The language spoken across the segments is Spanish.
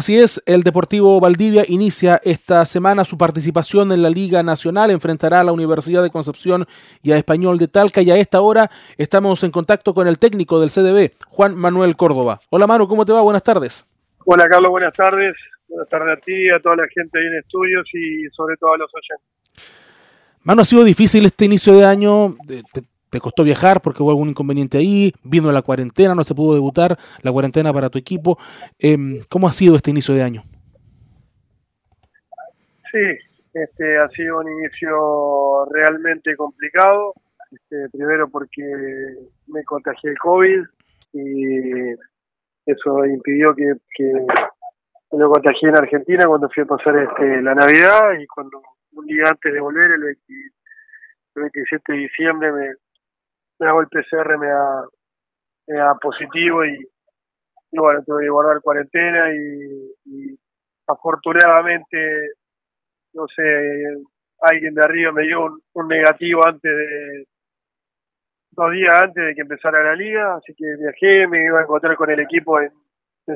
Así es, el Deportivo Valdivia inicia esta semana su participación en la Liga Nacional, enfrentará a la Universidad de Concepción y a Español de Talca y a esta hora estamos en contacto con el técnico del CDB, Juan Manuel Córdoba. Hola Manu, ¿cómo te va? Buenas tardes. Hola Carlos, buenas tardes. Buenas tardes a ti, a toda la gente ahí en estudios y sobre todo a los oyentes. Manu, ha sido difícil este inicio de año, te costó viajar porque hubo algún inconveniente ahí, vino la cuarentena, no se pudo debutar, la cuarentena para tu equipo. Em, ¿Cómo ha sido este inicio de año? Sí, este ha sido un inicio realmente complicado. Este, primero porque me contagié el COVID y eso impidió que, que me contagié en Argentina cuando fui a pasar este, la Navidad y cuando un día antes de volver, el, el 27 de diciembre, me, me hago el PCR, me da, positivo y, bueno, tuve que guardar cuarentena y, afortunadamente, no sé, alguien de arriba me dio un, negativo antes de, dos días antes de que empezara la liga, así que viajé, me iba a encontrar con el equipo en,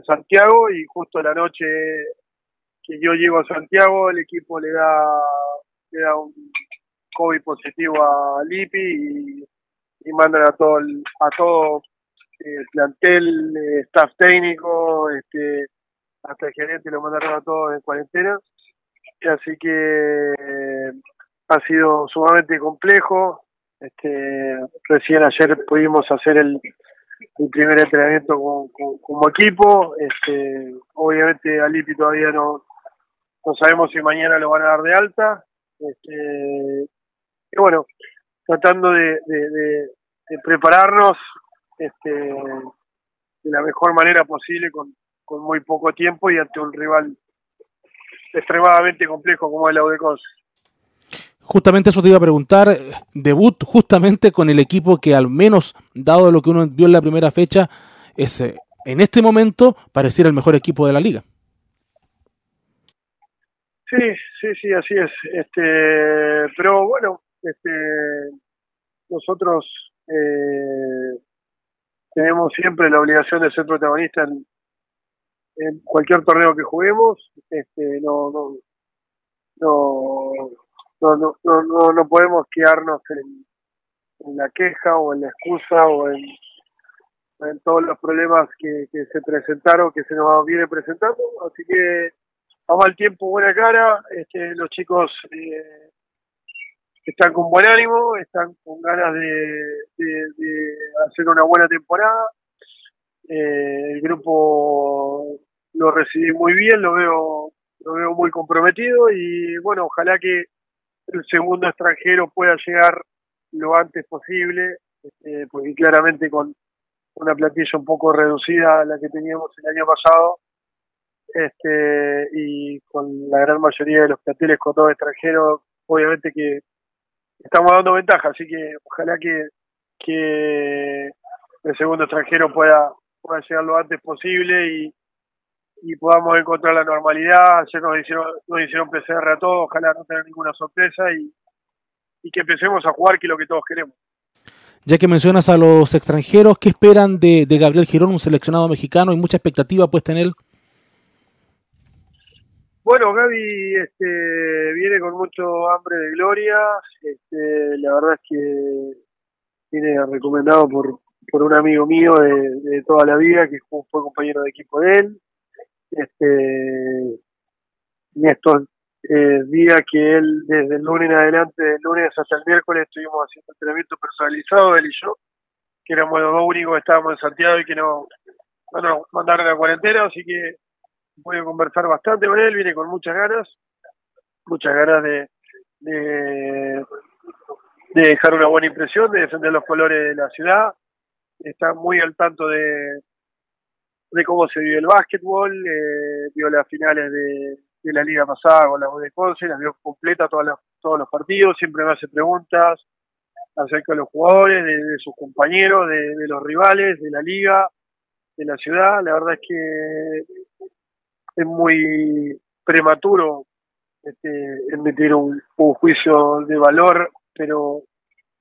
Santiago y justo la noche que yo llego a Santiago, el equipo le da, le da un COVID positivo a Lipi y y mandan a todo el, a todo el plantel, eh, staff técnico, este, hasta el gerente lo mandaron a todos en cuarentena. Así que eh, ha sido sumamente complejo. Este, recién ayer pudimos hacer el, primer entrenamiento como equipo. Este, obviamente a Lipi todavía no, no sabemos si mañana lo van a dar de alta. Este, y bueno, tratando de, prepararnos este, de la mejor manera posible con, muy poco tiempo y ante un rival extremadamente complejo como el Audecos. Justamente eso te iba a preguntar, debut justamente con el equipo que al menos, dado lo que uno vio en la primera fecha, es eh, en este momento pareciera el mejor equipo de la liga. Sí, sí, sí, así es. Este, pero bueno, este, nosotros eh, tenemos siempre la obligación de ser protagonistas en, cualquier torneo que juguemos. Este, no, no, no, no, no, no, podemos quedarnos en, la queja o en la excusa o en, en todos los problemas que, que se presentaron, que se nos viene presentando. Así que vamos al tiempo, buena cara. Este, los chicos eh, están con buen ánimo, están con ganas de, hacer una buena temporada. Eh, el grupo lo recibí muy bien, lo veo, lo veo muy comprometido y bueno, ojalá que el segundo extranjero pueda llegar lo antes posible, este, porque claramente con una plantilla un poco reducida a la que teníamos el año pasado, este, y con la gran mayoría de los planteles con dos extranjeros, obviamente que estamos dando ventaja, así que ojalá que, que el segundo extranjero pueda, pueda llegar lo antes posible y, y podamos encontrar la normalidad. Ayer nos hicieron, nos hicieron PCR a todos, ojalá no tener ninguna sorpresa y, y que empecemos a jugar, que es lo que todos queremos. Ya que mencionas a los extranjeros, ¿qué esperan de, de Gabriel Girón, un seleccionado mexicano? ¿Hay mucha expectativa puesta en él? Bueno, Gaby este, viene con mucho hambre de gloria. Este, la verdad es que viene recomendado por, por un amigo mío de, toda la vida que fue, compañero de equipo de él. Este, en estos eh, días que él, desde el lunes en adelante, del lunes hasta el miércoles, estuvimos haciendo entrenamiento personalizado, él y yo, que éramos los dos únicos que estábamos en Santiago y que no, no nos mandaron a cuarentena, así que a conversar bastante con él, viene con muchas ganas, muchas ganas de, de, dejar una buena impresión, de defender los colores de la ciudad, está muy al tanto de, de cómo se vive el básquetbol, eh, vio las finales de, la liga pasada con la U de Conce, las vio completa todas todos los partidos, siempre me hace preguntas acerca de los jugadores, de, sus compañeros, de, los rivales, de la liga, de la ciudad. La verdad es que es muy prematuro este, emitir un, juicio de valor, pero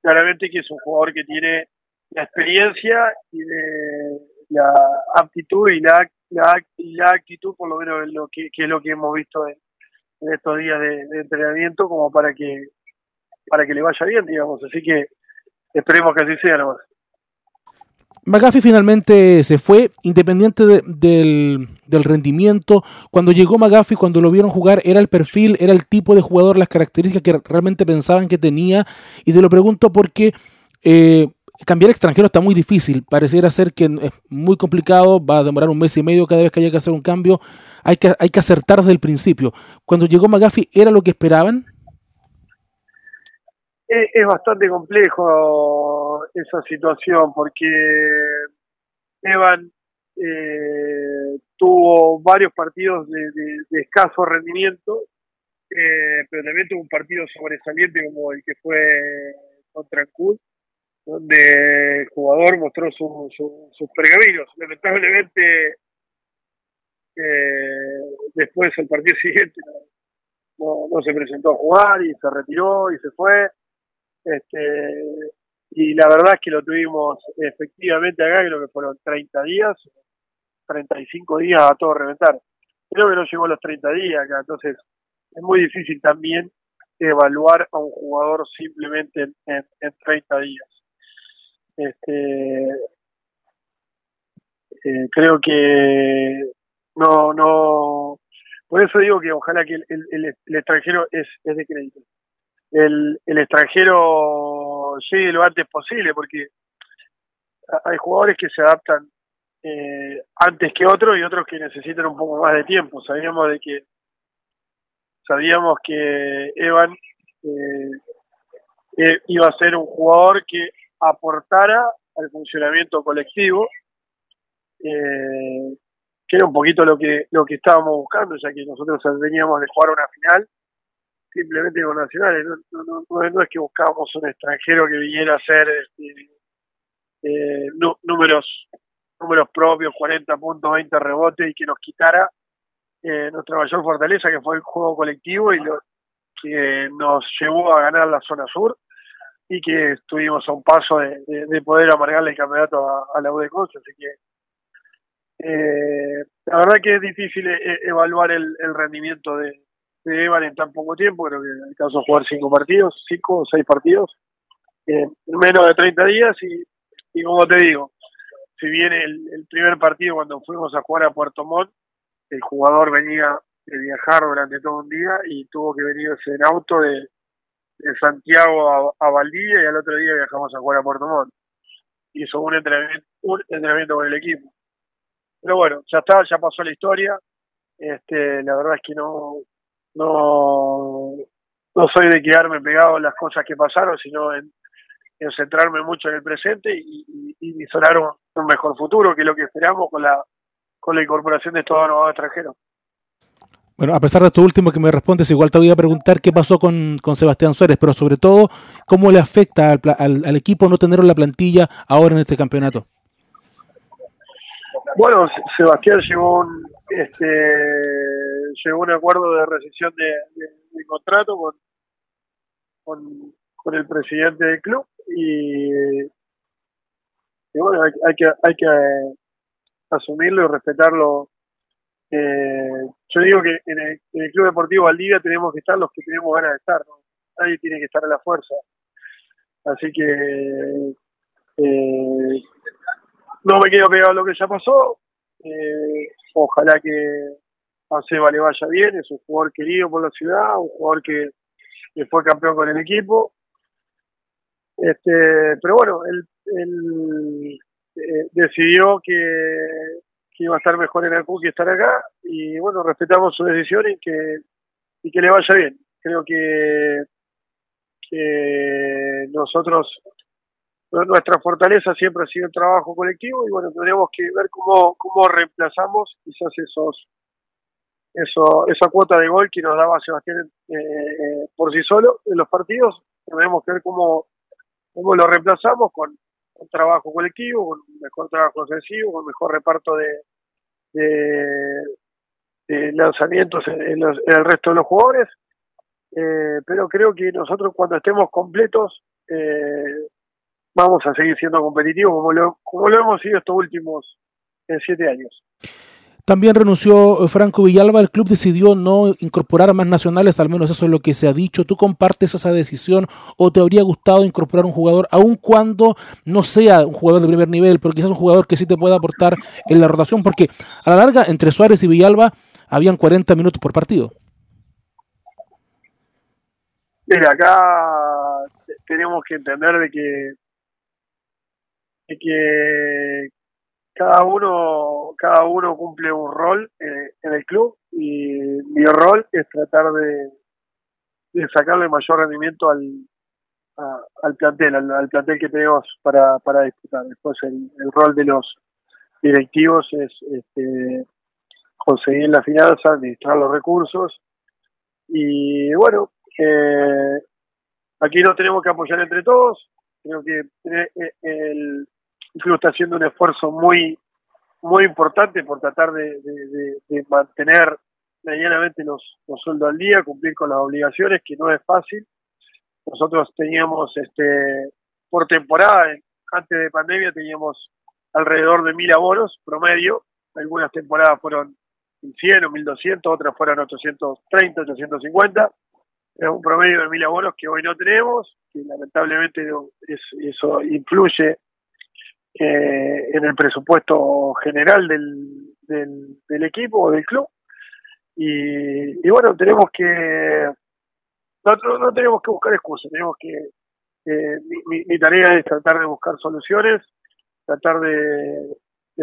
claramente que es un jugador que tiene la experiencia y de la aptitud y la, la, la actitud, por lo menos lo que, es lo que hemos visto en, estos días de, entrenamiento, como para que para que le vaya bien, digamos. Así que esperemos que así sea nomás. McGaffey finalmente se fue, independiente del, del, rendimiento. Cuando llegó McGaffey, cuando lo vieron jugar, era el perfil, era el tipo de jugador, las características que realmente pensaban que tenía. Y te lo pregunto porque eh, cambiar extranjero está muy difícil. Pareciera ser que es muy complicado, va a demorar un mes y medio cada vez que haya que hacer un cambio. Hay que, hay que acertar desde el principio. Cuando llegó McGaffey, ¿era lo que esperaban? Es, bastante complejo esa situación porque Evan eh, tuvo varios partidos de, escaso rendimiento, eh, pero también tuvo un partido sobresaliente como el que fue contra el Cud donde el jugador mostró sus pergaminos. Lamentablemente, eh, después el partido siguiente no, se presentó a jugar y se retiró y se fue. Este, y la verdad es que lo tuvimos efectivamente acá, creo que fueron 30 días, 35 días a todo reventar. Creo que no llegó a los 30 días acá, entonces es muy difícil también evaluar a un jugador simplemente en, en 30 días. Este, eh, creo que no, no, por eso digo que ojalá que el, el, extranjero es, es de crédito. El, el extranjero llegue lo antes posible, porque hay jugadores que se adaptan eh, antes que otros y otros que necesitan un poco más de tiempo. Sabíamos de que sabíamos que Evan eh, eh iba a ser un jugador que aportara al funcionamiento colectivo, eh, que era un poquito lo que lo que estábamos buscando, ya que nosotros veníamos de jugar una final simplemente con nacionales, no, es que buscábamos un extranjero que viniera a hacer este, eh, números números propios, 40 puntos, 20 rebotes y que nos quitara eh, nuestra mayor fortaleza, que fue el juego colectivo y lo que nos llevó a ganar la zona sur y que estuvimos a un paso de, poder amargarle el campeonato a, la U de así que eh, la verdad que es difícil e, evaluar el, rendimiento de, de, Evan en tan poco tiempo, creo que alcanzó a jugar cinco partidos, cinco o seis partidos, en menos de 30 días y, como te digo, si bien el, primer partido cuando fuimos a jugar a Puerto Montt, el jugador venía de viajar durante todo un día y tuvo que venirse en auto de, de Santiago a, Valdivia y al otro día viajamos a jugar a Puerto Montt. Hizo un entrenamiento, un entrenamiento con el equipo. Pero bueno, ya está, ya pasó la historia. Este, la verdad es que no, no, no soy de quedarme pegado en las cosas que pasaron, sino en, centrarme mucho en el presente y, y, visorar un, mejor futuro, que es lo que esperamos con la, con la incorporación de estos nuevos extranjeros. Bueno, a pesar de esto último que me respondes, igual te voy a preguntar qué pasó con, con Sebastián Suárez, pero sobre todo, ¿cómo le afecta al, al, equipo no tener la plantilla ahora en este campeonato? Bueno, Sebastián llegó un, este, llegó un acuerdo de rescisión de, contrato con, con, el presidente del club y, bueno, hay, hay, que, hay que asumirlo y respetarlo eh, yo digo que en el, Club Deportivo Valdivia tenemos que estar los que tenemos ganas de estar, nadie tiene que estar a la fuerza. Así que eh, no me quedo pegado a lo que ya pasó. Eh, ojalá que a Seba le vaya bien, es un jugador querido por la ciudad, un jugador que, fue campeón con el equipo. Este, pero bueno, él, él decidió que que iba a estar mejor en el que estar acá y bueno, respetamos su decisión y que, y que le vaya bien. Creo que, que nosotros, nuestra fortaleza siempre ha sido el trabajo colectivo y bueno, tendremos que ver cómo, cómo reemplazamos quizás esos eso esa cuota de gol que nos daba Sebastián eh, por sí solo en los partidos. Tenemos que ver cómo, cómo lo reemplazamos con, un trabajo colectivo, con mejor trabajo ofensivo, con mejor reparto de, de, lanzamientos en, el resto de los jugadores. Eh, pero creo que nosotros cuando estemos completos eh, vamos a seguir siendo competitivos como lo, como lo hemos sido estos últimos en siete años. También renunció eh, Franco Villalba, el club decidió no incorporar más nacionales, al menos eso es lo que se ha dicho. ¿Tú compartes esa decisión o te habría gustado incorporar un jugador, aun cuando no sea un jugador de primer nivel, pero quizás un jugador que sí te pueda aportar en la rotación? Porque a la larga, entre Suárez y Villalba, habían 40 minutos por partido. Mira, acá tenemos que entender de que, de que cada uno cada uno cumple un rol eh, en el club y mi rol es tratar de, de sacarle mayor rendimiento al al plantel al, plantel que tenemos para para disputar. Después el, rol de los directivos es este, conseguir la finanza administrar los recursos. Y bueno eh, aquí nos tenemos que apoyar entre todos. Creo que eh, el el club está haciendo un esfuerzo muy muy importante por tratar de, mantener medianamente los, los sueldos al día, cumplir con las obligaciones, que no es fácil. Nosotros teníamos este por temporada, antes de pandemia, teníamos alrededor de mil abonos promedio. Algunas temporadas fueron 100 o 1200, otras fueron 830, 850. Es un promedio de mil abonos que hoy no tenemos, que lamentablemente eso influye eh, en el presupuesto general del, del, equipo o del club. Y, bueno, tenemos que, no, no tenemos que buscar excusas, tenemos que, eh, mi, tarea es tratar de buscar soluciones, tratar de,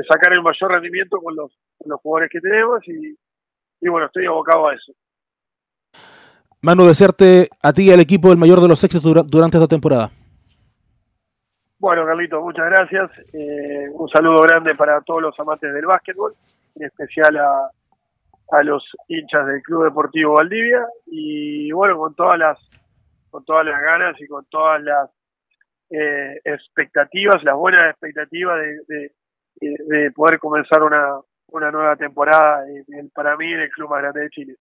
sacar el mayor rendimiento con los, los jugadores que tenemos y, y bueno, estoy abocado a eso. Manu, desearte a ti y al equipo el mayor de los éxitos durante esta temporada. Bueno, Carlito, muchas gracias. Eh, un saludo grande para todos los amantes del básquetbol, en especial a, a los hinchas del Club Deportivo Valdivia y bueno, con todas las con todas las ganas y con todas las eh, expectativas, las buenas expectativas de, de, poder comenzar una, una nueva temporada en, para mí en el club más grande de Chile.